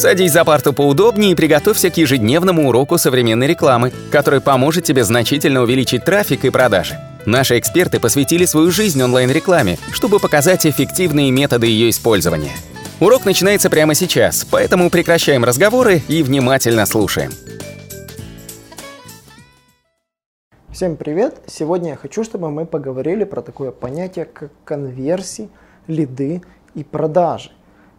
Садись за парту поудобнее и приготовься к ежедневному уроку современной рекламы, который поможет тебе значительно увеличить трафик и продажи. Наши эксперты посвятили свою жизнь онлайн-рекламе, чтобы показать эффективные методы ее использования. Урок начинается прямо сейчас, поэтому прекращаем разговоры и внимательно слушаем. Всем привет! Сегодня я хочу, чтобы мы поговорили про такое понятие, как конверсии, лиды и продажи.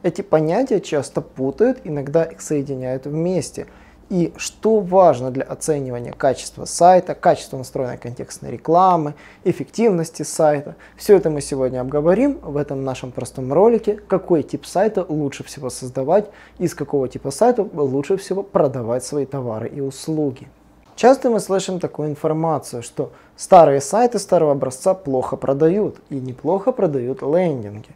Эти понятия часто путают, иногда их соединяют вместе. И что важно для оценивания качества сайта, качества настроенной контекстной рекламы, эффективности сайта. Все это мы сегодня обговорим в этом нашем простом ролике, какой тип сайта лучше всего создавать, из какого типа сайта лучше всего продавать свои товары и услуги. Часто мы слышим такую информацию, что старые сайты старого образца плохо продают и неплохо продают лендинги.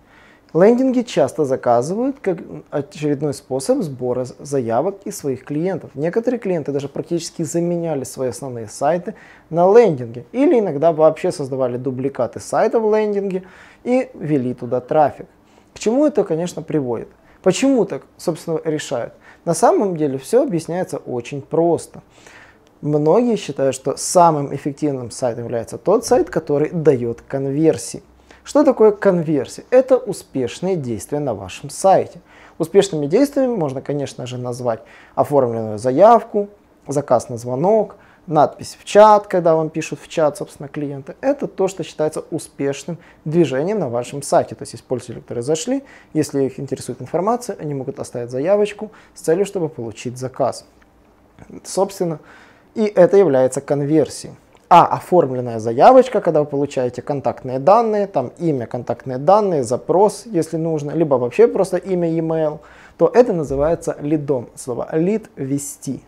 Лендинги часто заказывают как очередной способ сбора заявок из своих клиентов. Некоторые клиенты даже практически заменяли свои основные сайты на лендинги или иногда вообще создавали дубликаты сайта в лендинге и вели туда трафик. К чему это, конечно, приводит? Почему так, собственно, решают? На самом деле все объясняется очень просто. Многие считают, что самым эффективным сайтом является тот сайт, который дает конверсии. Что такое конверсия? Это успешные действия на вашем сайте. Успешными действиями можно, конечно же, назвать оформленную заявку, заказ на звонок, надпись в чат, когда вам пишут в чат, собственно, клиенты. Это то, что считается успешным движением на вашем сайте. То есть, если пользователи, зашли, если их интересует информация, они могут оставить заявочку с целью, чтобы получить заказ. Собственно, и это является конверсией. А оформленная заявочка, когда вы получаете контактные данные, там имя, контактные данные, запрос, если нужно, либо вообще просто имя, e-mail, то это называется лидом. Слово лид – вести.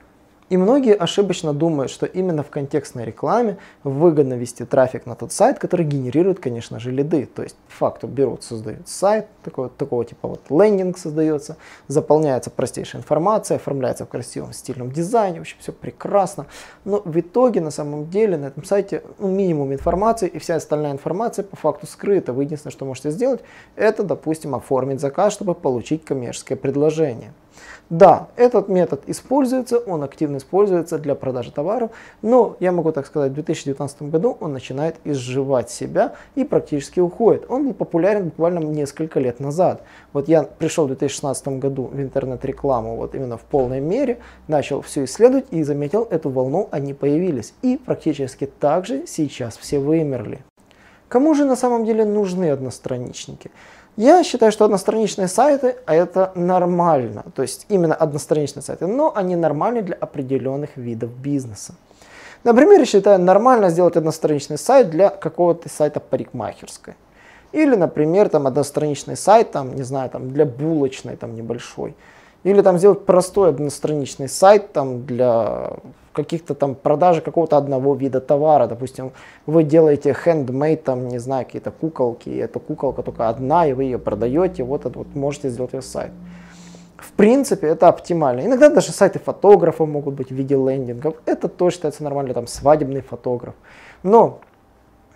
И многие ошибочно думают, что именно в контекстной рекламе выгодно вести трафик на тот сайт, который генерирует, конечно же, лиды. То есть, по факту берут, создают сайт, такой, такого типа вот лендинг создается, заполняется простейшая информация, оформляется в красивом стильном дизайне, вообще все прекрасно. Но в итоге, на самом деле, на этом сайте ну, минимум информации, и вся остальная информация по факту скрыта. Вы единственное, что можете сделать, это, допустим, оформить заказ, чтобы получить коммерческое предложение. Да, этот метод используется, он активно используется для продажи товаров, но я могу так сказать, в 2019 году он начинает изживать себя и практически уходит. Он был популярен буквально несколько лет назад. Вот я пришел в 2016 году в интернет-рекламу вот именно в полной мере, начал все исследовать и заметил эту волну, они появились. И практически так же сейчас все вымерли. Кому же на самом деле нужны одностраничники? Я считаю, что одностраничные сайты а это нормально, то есть именно одностраничные сайты, но они нормальны для определенных видов бизнеса. Например, я считаю нормально сделать одностраничный сайт для какого-то сайта парикмахерской. Или, например, там одностраничный сайт, там, не знаю, там, для булочной там, небольшой. Или там сделать простой одностраничный сайт там, для каких-то там продажи какого-то одного вида товара. Допустим, вы делаете handmade, там, не знаю, какие-то куколки, и эта куколка только одна, и вы ее продаете, вот это вот можете сделать ее сайт. В принципе, это оптимально. Иногда даже сайты фотографов могут быть в виде лендингов. Это тоже считается нормально, там свадебный фотограф. Но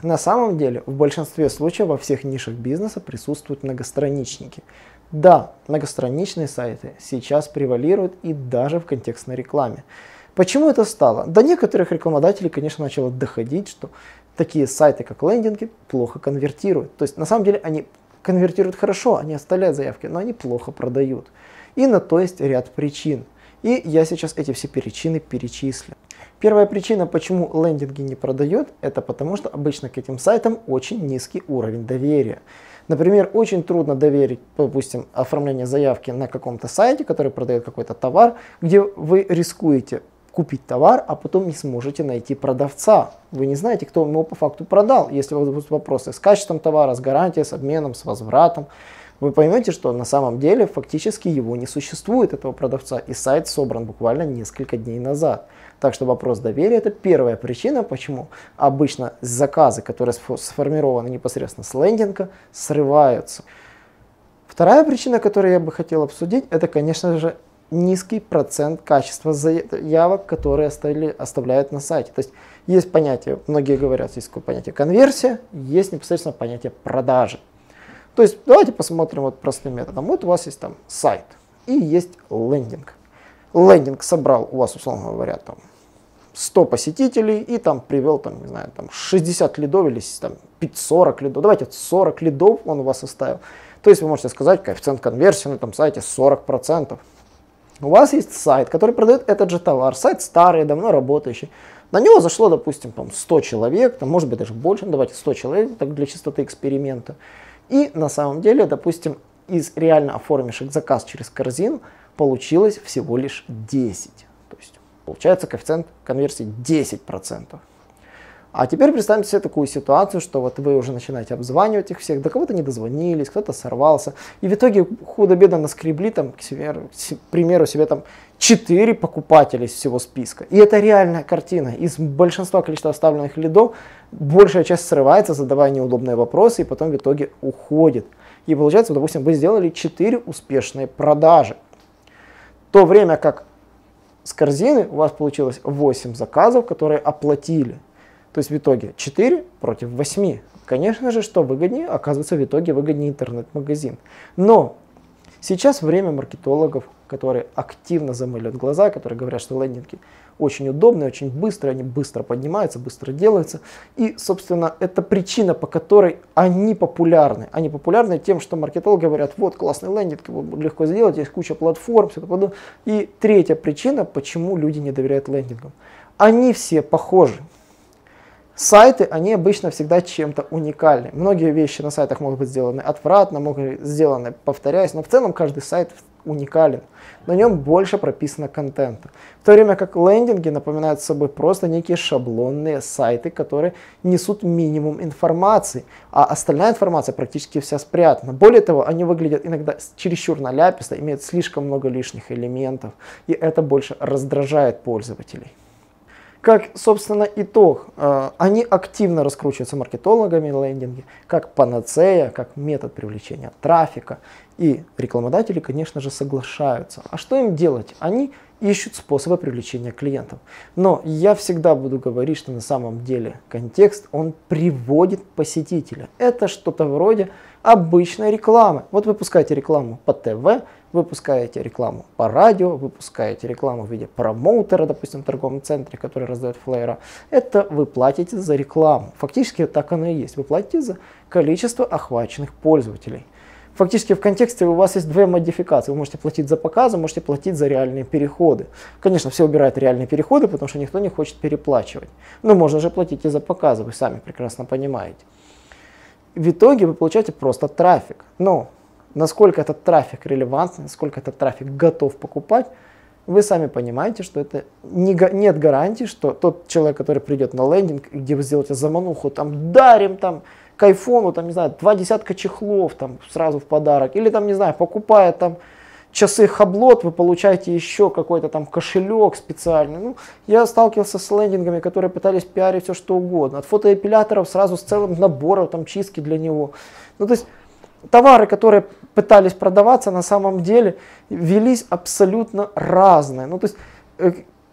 на самом деле в большинстве случаев во всех нишах бизнеса присутствуют многостраничники. Да, многостраничные сайты сейчас превалируют и даже в контекстной рекламе. Почему это стало? До некоторых рекламодателей, конечно, начало доходить, что такие сайты, как лендинги, плохо конвертируют. То есть на самом деле они конвертируют хорошо, они оставляют заявки, но они плохо продают. И на то есть ряд причин. И я сейчас эти все причины перечислю. Первая причина, почему лендинги не продают, это потому что обычно к этим сайтам очень низкий уровень доверия. Например, очень трудно доверить, допустим, оформление заявки на каком-то сайте, который продает какой-то товар, где вы рискуете купить товар, а потом не сможете найти продавца. Вы не знаете, кто его по факту продал. Если у вас будут вопросы с качеством товара, с гарантией, с обменом, с возвратом, вы поймете, что на самом деле фактически его не существует, этого продавца, и сайт собран буквально несколько дней назад. Так что вопрос доверия это первая причина, почему обычно заказы, которые сформированы непосредственно с лендинга, срываются. Вторая причина, которую я бы хотел обсудить, это, конечно же, низкий процент качества заявок, которые оставили, оставляют на сайте. То есть есть понятие, многие говорят, есть такое понятие конверсия, есть непосредственно понятие продажи. То есть давайте посмотрим вот простым методом. Вот у вас есть там сайт. и есть лендинг. Лендинг собрал у вас, условно говоря, там 100 посетителей и там привел, там, не знаю, там 60 лидов или там 40 лидов. Давайте 40 лидов он у вас оставил. То есть вы можете сказать, коэффициент конверсии на этом сайте 40%. У вас есть сайт, который продает этот же товар. Сайт старый, давно работающий. На него зашло, допустим, там 100 человек, там, может быть даже больше, ну, давайте 100 человек так для чистоты эксперимента. И на самом деле, допустим, из реально оформивших заказ через корзину получилось всего лишь 10. То есть получается коэффициент конверсии 10%. А теперь представьте себе такую ситуацию, что вот вы уже начинаете обзванивать их всех, до кого-то не дозвонились, кто-то сорвался, и в итоге худо-бедно наскребли там, к, себе, к примеру, себе там 4 покупателя из всего списка. И это реальная картина. Из большинства количества оставленных лидов большая часть срывается, задавая неудобные вопросы, и потом в итоге уходит. И получается, допустим, вы сделали 4 успешные продажи. То время как с корзины у вас получилось 8 заказов, которые оплатили. То есть в итоге 4 против 8. Конечно же, что выгоднее? Оказывается, в итоге выгоднее интернет-магазин. Но сейчас время маркетологов, которые активно замыливают глаза, которые говорят, что лендинги очень удобные, очень быстрые, они быстро поднимаются, быстро делаются. И, собственно, это причина, по которой они популярны. Они популярны тем, что маркетологи говорят, вот классный лендинг, его легко сделать, есть куча платформ, все это подобное. И третья причина, почему люди не доверяют лендингам. Они все похожи. Сайты, они обычно всегда чем-то уникальны. Многие вещи на сайтах могут быть сделаны отвратно, могут быть сделаны повторяясь, но в целом каждый сайт уникален. На нем больше прописано контента. В то время как лендинги напоминают собой просто некие шаблонные сайты, которые несут минимум информации, а остальная информация практически вся спрятана. Более того, они выглядят иногда чересчур наляписто, имеют слишком много лишних элементов, и это больше раздражает пользователей. Как, собственно, итог, э, они активно раскручиваются маркетологами лендинги, как панацея, как метод привлечения трафика. И рекламодатели, конечно же, соглашаются. А что им делать? Они ищут способы привлечения клиентов. Но я всегда буду говорить, что на самом деле контекст, он приводит посетителя. Это что-то вроде обычной рекламы. Вот вы пускаете рекламу по ТВ, выпускаете рекламу по радио, выпускаете рекламу в виде промоутера, допустим, в торговом центре, который раздает флеера, это вы платите за рекламу. Фактически так оно и есть. Вы платите за количество охваченных пользователей. Фактически в контексте у вас есть две модификации. Вы можете платить за показы, можете платить за реальные переходы. Конечно, все убирают реальные переходы, потому что никто не хочет переплачивать. Но можно же платить и за показы, вы сами прекрасно понимаете. В итоге вы получаете просто трафик. Но насколько этот трафик релевантный, насколько этот трафик готов покупать, вы сами понимаете, что это не, нет гарантии, что тот человек, который придет на лендинг, где вы сделаете замануху, там дарим там к айфону, там, не знаю, два десятка чехлов там сразу в подарок, или там, не знаю, покупая там часы хаблот, вы получаете еще какой-то там кошелек специальный. Ну, я сталкивался с лендингами, которые пытались пиарить все что угодно. От фотоэпиляторов сразу с целым набором там чистки для него. Ну, то есть товары, которые пытались продаваться, на самом деле велись абсолютно разные. Ну, то есть э,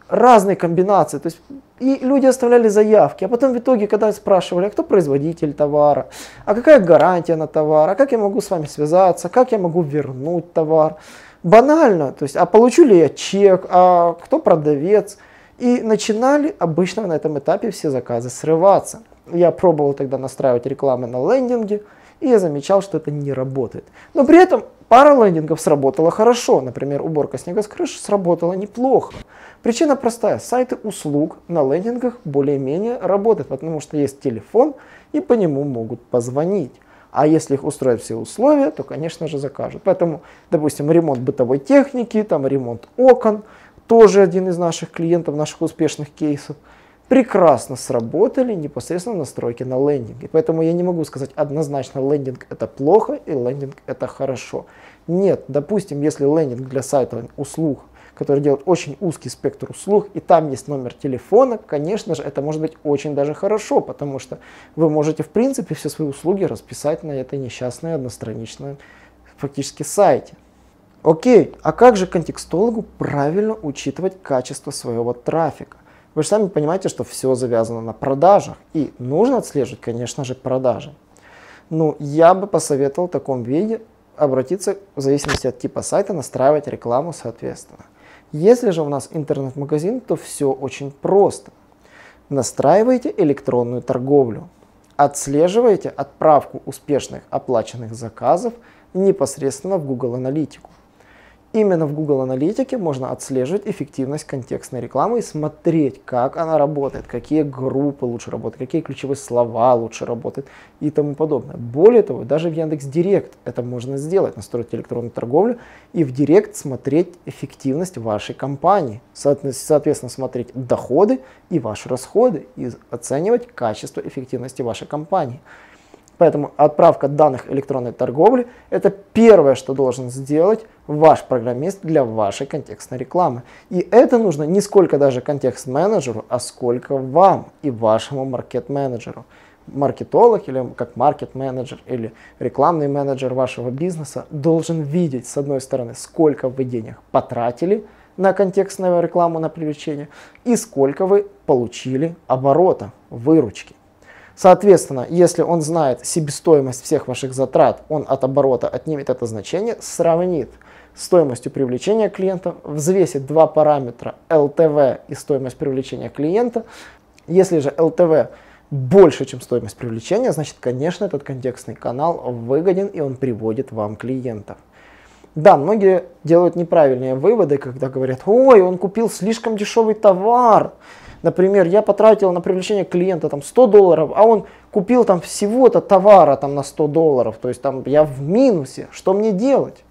разные комбинации. То есть и люди оставляли заявки, а потом в итоге, когда спрашивали, а кто производитель товара, а какая гарантия на товар, а как я могу с вами связаться, как я могу вернуть товар. Банально, то есть, а получу ли я чек, а кто продавец. И начинали обычно на этом этапе все заказы срываться. Я пробовал тогда настраивать рекламы на лендинге, и я замечал, что это не работает. Но при этом пара лендингов сработала хорошо. Например, уборка снега с крыши сработала неплохо. Причина простая. Сайты услуг на лендингах более-менее работают, потому что есть телефон и по нему могут позвонить. А если их устроят все условия, то, конечно же, закажут. Поэтому, допустим, ремонт бытовой техники, там ремонт окон, тоже один из наших клиентов, наших успешных кейсов – прекрасно сработали непосредственно настройки на лендинге. Поэтому я не могу сказать однозначно лендинг это плохо и лендинг это хорошо. Нет, допустим, если лендинг для сайта услуг, который делает очень узкий спектр услуг, и там есть номер телефона, конечно же, это может быть очень даже хорошо, потому что вы можете в принципе все свои услуги расписать на этой несчастной одностраничной фактически сайте. Окей, а как же контекстологу правильно учитывать качество своего трафика? Вы же сами понимаете, что все завязано на продажах. И нужно отслеживать, конечно же, продажи. Ну, я бы посоветовал в таком виде обратиться в зависимости от типа сайта, настраивать рекламу соответственно. Если же у нас интернет-магазин, то все очень просто. Настраивайте электронную торговлю. Отслеживайте отправку успешных оплаченных заказов непосредственно в Google Аналитику. Именно в Google Аналитике можно отслеживать эффективность контекстной рекламы и смотреть, как она работает, какие группы лучше работают, какие ключевые слова лучше работают и тому подобное. Более того, даже в Яндекс Директ это можно сделать, настроить электронную торговлю и в Директ смотреть эффективность вашей компании. Соответственно, смотреть доходы и ваши расходы и оценивать качество эффективности вашей компании. Поэтому отправка данных электронной торговли – это первое, что должен сделать ваш программист для вашей контекстной рекламы. И это нужно не сколько даже контекст-менеджеру, а сколько вам и вашему маркет-менеджеру. Маркетолог или как маркет-менеджер или рекламный менеджер вашего бизнеса должен видеть, с одной стороны, сколько вы денег потратили на контекстную рекламу, на привлечение, и сколько вы получили оборота, выручки. Соответственно, если он знает себестоимость всех ваших затрат, он от оборота отнимет это значение, сравнит стоимостью привлечения клиента, взвесит два параметра LTV и стоимость привлечения клиента. Если же LTV больше, чем стоимость привлечения, значит, конечно, этот контекстный канал выгоден и он приводит вам клиентов. Да, многие делают неправильные выводы, когда говорят, ой, он купил слишком дешевый товар, Например, я потратил на привлечение клиента там 100 долларов, а он купил там всего-то товара там на 100 долларов. То есть там я в минусе. Что мне делать?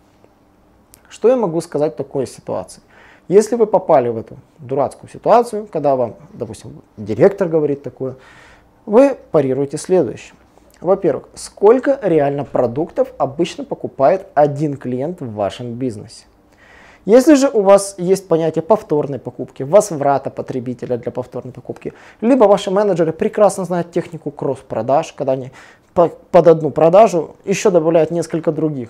Что я могу сказать в такой ситуации? Если вы попали в эту дурацкую ситуацию, когда вам, допустим, директор говорит такое, вы парируете следующее. Во-первых, сколько реально продуктов обычно покупает один клиент в вашем бизнесе? Если же у вас есть понятие повторной покупки, возврата потребителя для повторной покупки, либо ваши менеджеры прекрасно знают технику кросс-продаж, когда они под одну продажу еще добавляют несколько других,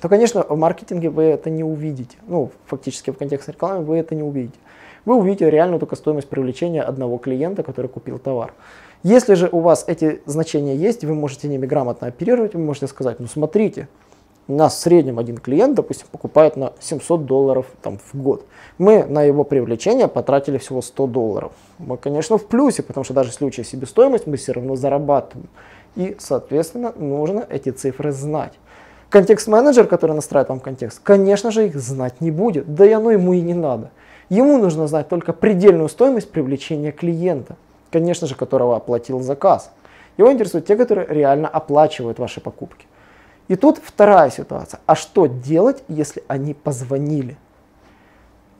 то, конечно, в маркетинге вы это не увидите. Ну, фактически в контексте рекламы вы это не увидите. Вы увидите реальную только стоимость привлечения одного клиента, который купил товар. Если же у вас эти значения есть, вы можете ними грамотно оперировать, вы можете сказать, ну смотрите, у нас в среднем один клиент, допустим, покупает на 700 долларов там, в год. Мы на его привлечение потратили всего 100 долларов. Мы, конечно, в плюсе, потому что даже в случае себестоимость мы все равно зарабатываем. И, соответственно, нужно эти цифры знать. Контекст-менеджер, который настраивает вам контекст, конечно же, их знать не будет. Да и оно ему и не надо. Ему нужно знать только предельную стоимость привлечения клиента, конечно же, которого оплатил заказ. Его интересуют те, которые реально оплачивают ваши покупки. И тут вторая ситуация. А что делать, если они позвонили?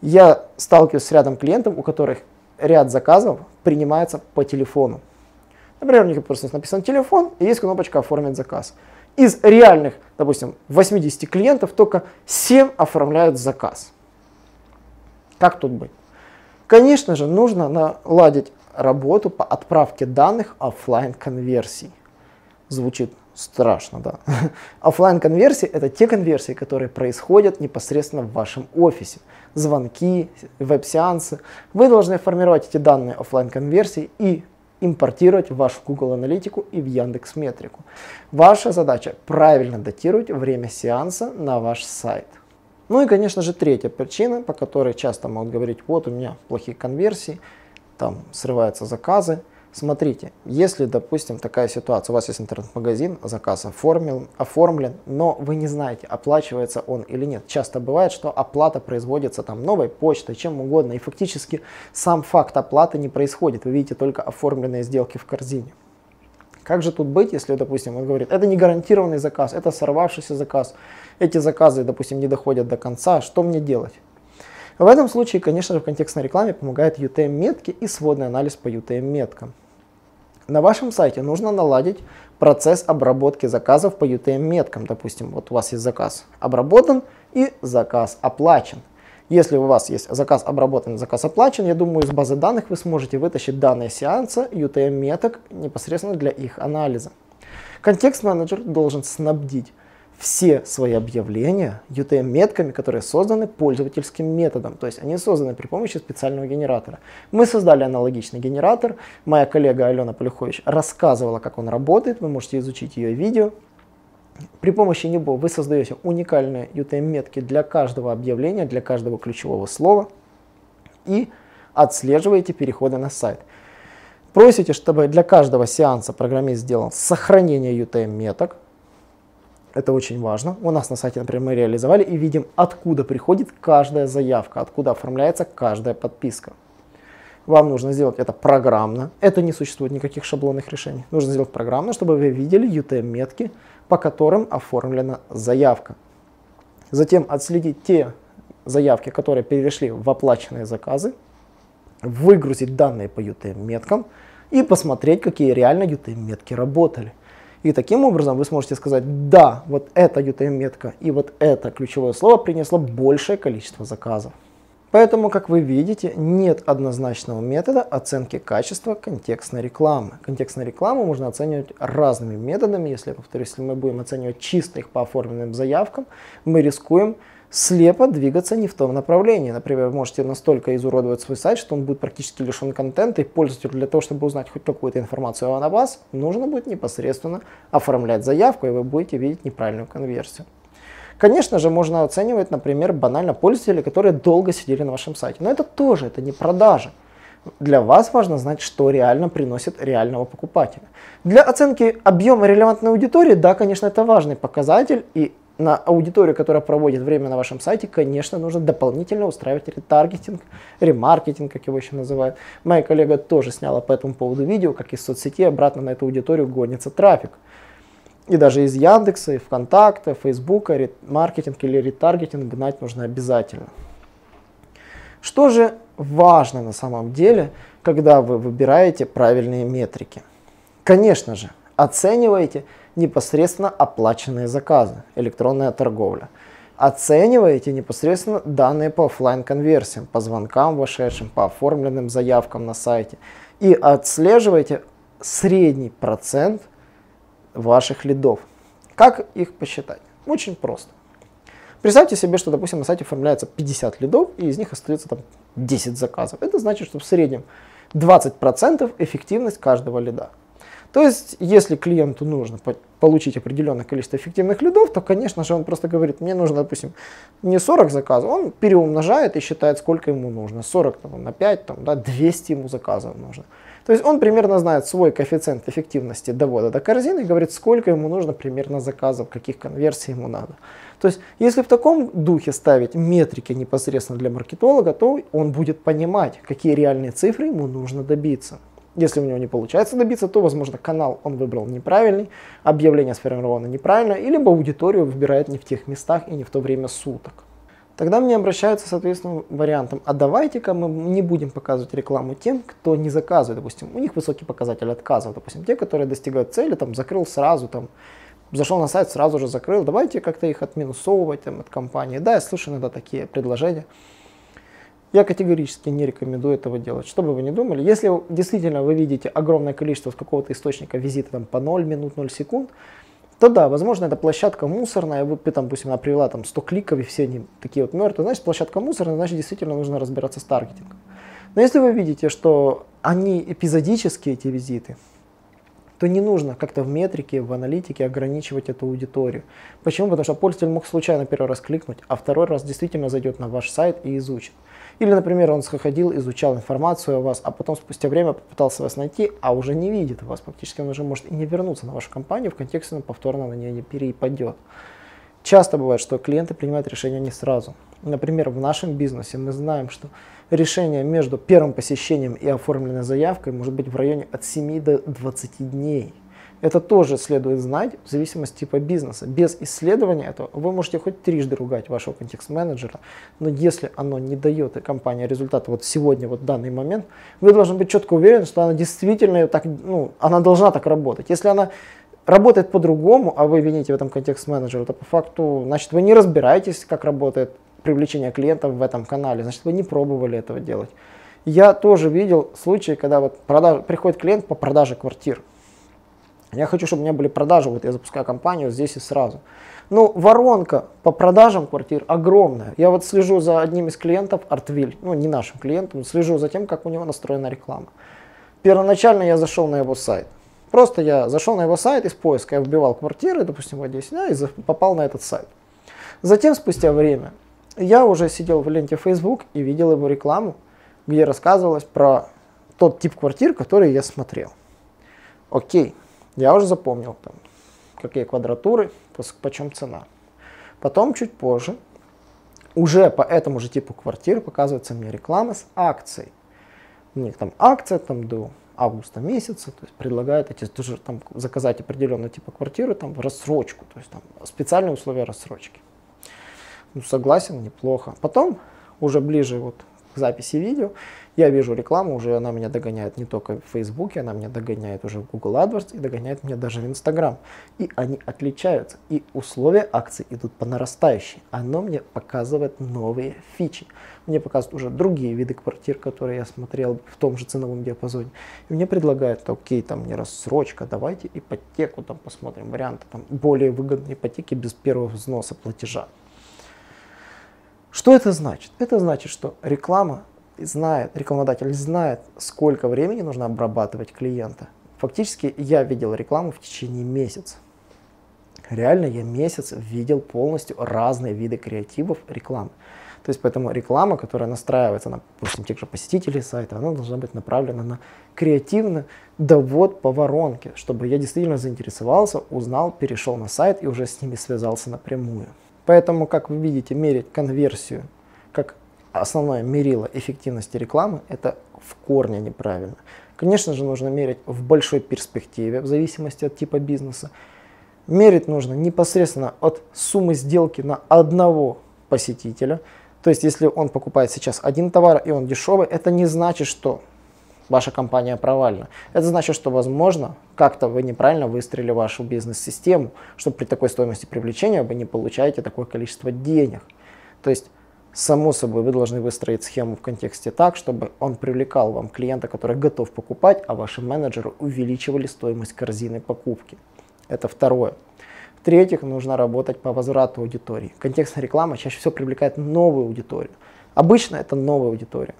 Я сталкиваюсь с рядом клиентов, у которых ряд заказов принимается по телефону. Например, у них просто написан телефон, и есть кнопочка «Оформить заказ». Из реальных, допустим, 80 клиентов только 7 оформляют заказ. Как тут быть? Конечно же, нужно наладить работу по отправке данных офлайн конверсий. Звучит страшно, да. Оффлайн конверсии это те конверсии, которые происходят непосредственно в вашем офисе. Звонки, веб-сеансы. Вы должны формировать эти данные офлайн конверсии и импортировать в вашу Google Аналитику и в Яндекс Метрику. Ваша задача правильно датировать время сеанса на ваш сайт. Ну и, конечно же, третья причина, по которой часто могут говорить, вот у меня плохие конверсии, там срываются заказы. Смотрите, если, допустим, такая ситуация, у вас есть интернет-магазин, заказ оформлен, оформлен, но вы не знаете, оплачивается он или нет. Часто бывает, что оплата производится там новой почтой, чем угодно, и фактически сам факт оплаты не происходит. Вы видите только оформленные сделки в корзине. Как же тут быть, если, допустим, он говорит, это не гарантированный заказ, это сорвавшийся заказ, эти заказы, допустим, не доходят до конца, что мне делать? В этом случае, конечно же, в контекстной рекламе помогает UTM-метки и сводный анализ по UTM-меткам. На вашем сайте нужно наладить процесс обработки заказов по UTM-меткам. Допустим, вот у вас есть заказ обработан и заказ оплачен. Если у вас есть заказ обработан, заказ оплачен, я думаю, из базы данных вы сможете вытащить данные сеанса UTM-меток непосредственно для их анализа. Контекст-менеджер должен снабдить все свои объявления UTM-метками, которые созданы пользовательским методом. То есть они созданы при помощи специального генератора. Мы создали аналогичный генератор. Моя коллега Алена Полюхович рассказывала, как он работает. Вы можете изучить ее видео. При помощи него вы создаете уникальные UTM-метки для каждого объявления, для каждого ключевого слова и отслеживаете переходы на сайт. Просите, чтобы для каждого сеанса программист сделал сохранение UTM-меток. Это очень важно. У нас на сайте, например, мы реализовали и видим, откуда приходит каждая заявка, откуда оформляется каждая подписка. Вам нужно сделать это программно. Это не существует никаких шаблонных решений. Нужно сделать программно, чтобы вы видели UTM-метки, по которым оформлена заявка. Затем отследить те заявки, которые перешли в оплаченные заказы, выгрузить данные по UTM-меткам и посмотреть, какие реально UTM-метки работали. И таким образом вы сможете сказать, да, вот эта UTM-метка и вот это ключевое слово принесло большее количество заказов. Поэтому, как вы видите, нет однозначного метода оценки качества контекстной рекламы. Контекстную рекламу можно оценивать разными методами. Если, повторюсь, если мы будем оценивать чисто их по оформленным заявкам, мы рискуем слепо двигаться не в том направлении. Например, вы можете настолько изуродовать свой сайт, что он будет практически лишен контента, и пользователю для того, чтобы узнать хоть какую-то информацию о вас, нужно будет непосредственно оформлять заявку, и вы будете видеть неправильную конверсию. Конечно же, можно оценивать, например, банально пользователей, которые долго сидели на вашем сайте. Но это тоже, это не продажа. Для вас важно знать, что реально приносит реального покупателя. Для оценки объема релевантной аудитории, да, конечно, это важный показатель, и на аудиторию, которая проводит время на вашем сайте, конечно, нужно дополнительно устраивать ретаргетинг, ремаркетинг, как его еще называют. Моя коллега тоже сняла по этому поводу видео, как из соцсети обратно на эту аудиторию гонится трафик. И даже из Яндекса, и ВКонтакте, Фейсбука, маркетинг или ретаргетинг гнать нужно обязательно. Что же важно на самом деле, когда вы выбираете правильные метрики? Конечно же, оценивайте непосредственно оплаченные заказы, электронная торговля. Оцениваете непосредственно данные по офлайн конверсиям, по звонкам вошедшим, по оформленным заявкам на сайте. И отслеживайте средний процент – ваших лидов. Как их посчитать? Очень просто. Представьте себе, что, допустим, на сайте оформляется 50 лидов, и из них остается там 10 заказов. Это значит, что в среднем 20% эффективность каждого лида. То есть, если клиенту нужно получить определенное количество эффективных лидов, то, конечно же, он просто говорит, мне нужно, допустим, не 40 заказов, он переумножает и считает, сколько ему нужно. 40 там, на 5, там, да, 200 ему заказов нужно. То есть он примерно знает свой коэффициент эффективности довода до корзины и говорит, сколько ему нужно примерно заказов, каких конверсий ему надо. То есть если в таком духе ставить метрики непосредственно для маркетолога, то он будет понимать, какие реальные цифры ему нужно добиться. Если у него не получается добиться, то, возможно, канал он выбрал неправильный, объявление сформировано неправильно, или либо аудиторию выбирает не в тех местах и не в то время суток. Тогда мне обращаются, соответственно, вариантом, а давайте-ка мы не будем показывать рекламу тем, кто не заказывает, допустим, у них высокий показатель отказов, допустим, те, которые достигают цели, там, закрыл сразу, там, зашел на сайт, сразу же закрыл, давайте как-то их отминусовывать там, от компании. Да, я слышу иногда такие предложения. Я категорически не рекомендую этого делать. Что бы вы ни думали, если действительно вы видите огромное количество с какого-то источника визита там, по 0 минут, 0 секунд, то да, возможно, это площадка мусорная, вы, там, допустим, она привела там 100 кликов и все они такие вот мертвые, значит, площадка мусорная, значит, действительно нужно разбираться с таргетингом. Но если вы видите, что они эпизодические, эти визиты, то не нужно как-то в метрике, в аналитике ограничивать эту аудиторию. Почему? Потому что пользователь мог случайно первый раз кликнуть, а второй раз действительно зайдет на ваш сайт и изучит. Или, например, он сходил, изучал информацию о вас, а потом спустя время попытался вас найти, а уже не видит вас. Фактически он уже может и не вернуться на вашу компанию, в контексте он повторно на нее не перепадет. Часто бывает, что клиенты принимают решение не сразу. Например, в нашем бизнесе мы знаем, что решение между первым посещением и оформленной заявкой может быть в районе от 7 до 20 дней. Это тоже следует знать в зависимости типа бизнеса. Без исследования этого вы можете хоть трижды ругать вашего контекст-менеджера, но если оно не дает компании результата вот сегодня, вот в данный момент, вы должны быть четко уверены, что она действительно так, ну, она должна так работать. Если она работает по-другому, а вы вините в этом контекст-менеджера, то по факту, значит, вы не разбираетесь, как работает привлечение клиентов в этом канале, значит, вы не пробовали этого делать. Я тоже видел случаи, когда вот продаж, приходит клиент по продаже квартир. Я хочу, чтобы у меня были продажи, вот я запускаю компанию здесь и сразу. Ну, воронка по продажам квартир огромная. Я вот слежу за одним из клиентов, Артвиль, ну не нашим клиентом, слежу за тем, как у него настроена реклама. Первоначально я зашел на его сайт. Просто я зашел на его сайт из поиска, я вбивал квартиры, допустим, в Одессе, да, и попал на этот сайт. Затем, спустя время, я уже сидел в ленте Facebook и видел его рекламу, где рассказывалось про тот тип квартир, который я смотрел. Окей, я уже запомнил там, какие квадратуры, почем цена. Потом чуть позже, уже по этому же типу квартир показывается мне реклама с акцией. У них там акция там до августа месяца, то есть предлагают эти тоже там заказать определенный типа квартиры там в рассрочку, то есть там специальные условия рассрочки. Ну, согласен, неплохо. Потом, уже ближе вот записи видео, я вижу рекламу, уже она меня догоняет не только в Фейсбуке, она меня догоняет уже в Google AdWords и догоняет меня даже в Instagram. И они отличаются. И условия акций идут по нарастающей. Оно мне показывает новые фичи. Мне показывают уже другие виды квартир, которые я смотрел в том же ценовом диапазоне. И мне предлагают, окей, там не рассрочка, давайте ипотеку там посмотрим, варианты там более выгодные ипотеки без первого взноса платежа. Что это значит? Это значит, что реклама знает, рекламодатель знает, сколько времени нужно обрабатывать клиента. Фактически я видел рекламу в течение месяца. Реально я месяц видел полностью разные виды креативов рекламы. То есть поэтому реклама, которая настраивается на, допустим, тех же посетителей сайта, она должна быть направлена на креативный довод по воронке, чтобы я действительно заинтересовался, узнал, перешел на сайт и уже с ними связался напрямую. Поэтому, как вы видите, мерить конверсию как основное мерило эффективности рекламы, это в корне неправильно. Конечно же, нужно мерить в большой перспективе, в зависимости от типа бизнеса. Мерить нужно непосредственно от суммы сделки на одного посетителя. То есть, если он покупает сейчас один товар и он дешевый, это не значит, что ваша компания провальна. Это значит, что, возможно, как-то вы неправильно выстроили вашу бизнес-систему, что при такой стоимости привлечения вы не получаете такое количество денег. То есть, само собой, вы должны выстроить схему в контексте так, чтобы он привлекал вам клиента, который готов покупать, а ваши менеджеры увеличивали стоимость корзины покупки. Это второе. В-третьих, нужно работать по возврату аудитории. Контекстная реклама чаще всего привлекает новую аудиторию. Обычно это новая аудитория.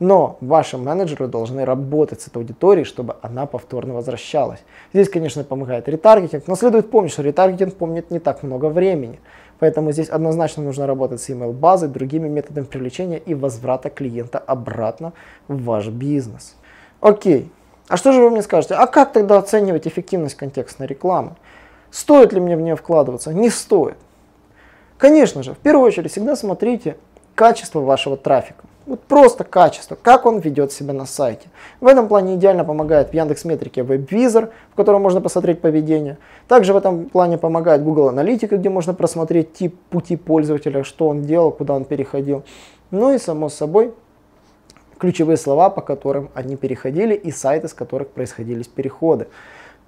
Но ваши менеджеры должны работать с этой аудиторией, чтобы она повторно возвращалась. Здесь, конечно, помогает ретаргетинг, но следует помнить, что ретаргетинг помнит не так много времени. Поэтому здесь однозначно нужно работать с email-базой, другими методами привлечения и возврата клиента обратно в ваш бизнес. Окей. А что же вы мне скажете? А как тогда оценивать эффективность контекстной рекламы? Стоит ли мне в нее вкладываться? Не стоит. Конечно же, в первую очередь всегда смотрите качество вашего трафика. Вот просто качество, как он ведет себя на сайте. В этом плане идеально помогает в Яндекс Метрике WebVisor, в котором можно посмотреть поведение. Также в этом плане помогает Google Аналитика, где можно просмотреть тип пути пользователя, что он делал, куда он переходил. Ну и само собой ключевые слова, по которым они переходили и сайты, с которых происходили переходы.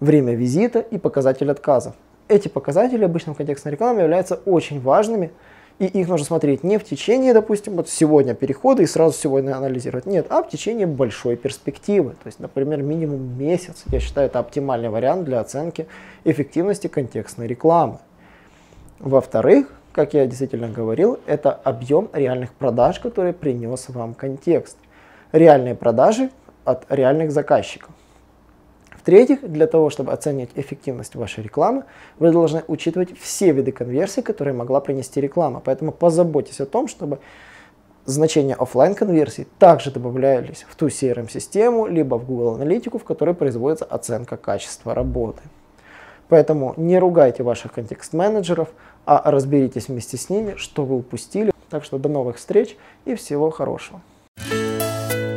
Время визита и показатель отказов. Эти показатели обычно в контекстной рекламе являются очень важными, и их нужно смотреть не в течение, допустим, вот сегодня перехода и сразу сегодня анализировать. Нет, а в течение большой перспективы. То есть, например, минимум месяц. Я считаю, это оптимальный вариант для оценки эффективности контекстной рекламы. Во-вторых, как я действительно говорил, это объем реальных продаж, который принес вам контекст. Реальные продажи от реальных заказчиков. В-третьих, для того, чтобы оценить эффективность вашей рекламы, вы должны учитывать все виды конверсии, которые могла принести реклама. Поэтому позаботьтесь о том, чтобы значения офлайн конверсий также добавлялись в ту CRM-систему, либо в Google Аналитику, в которой производится оценка качества работы. Поэтому не ругайте ваших контекст-менеджеров, а разберитесь вместе с ними, что вы упустили. Так что до новых встреч и всего хорошего.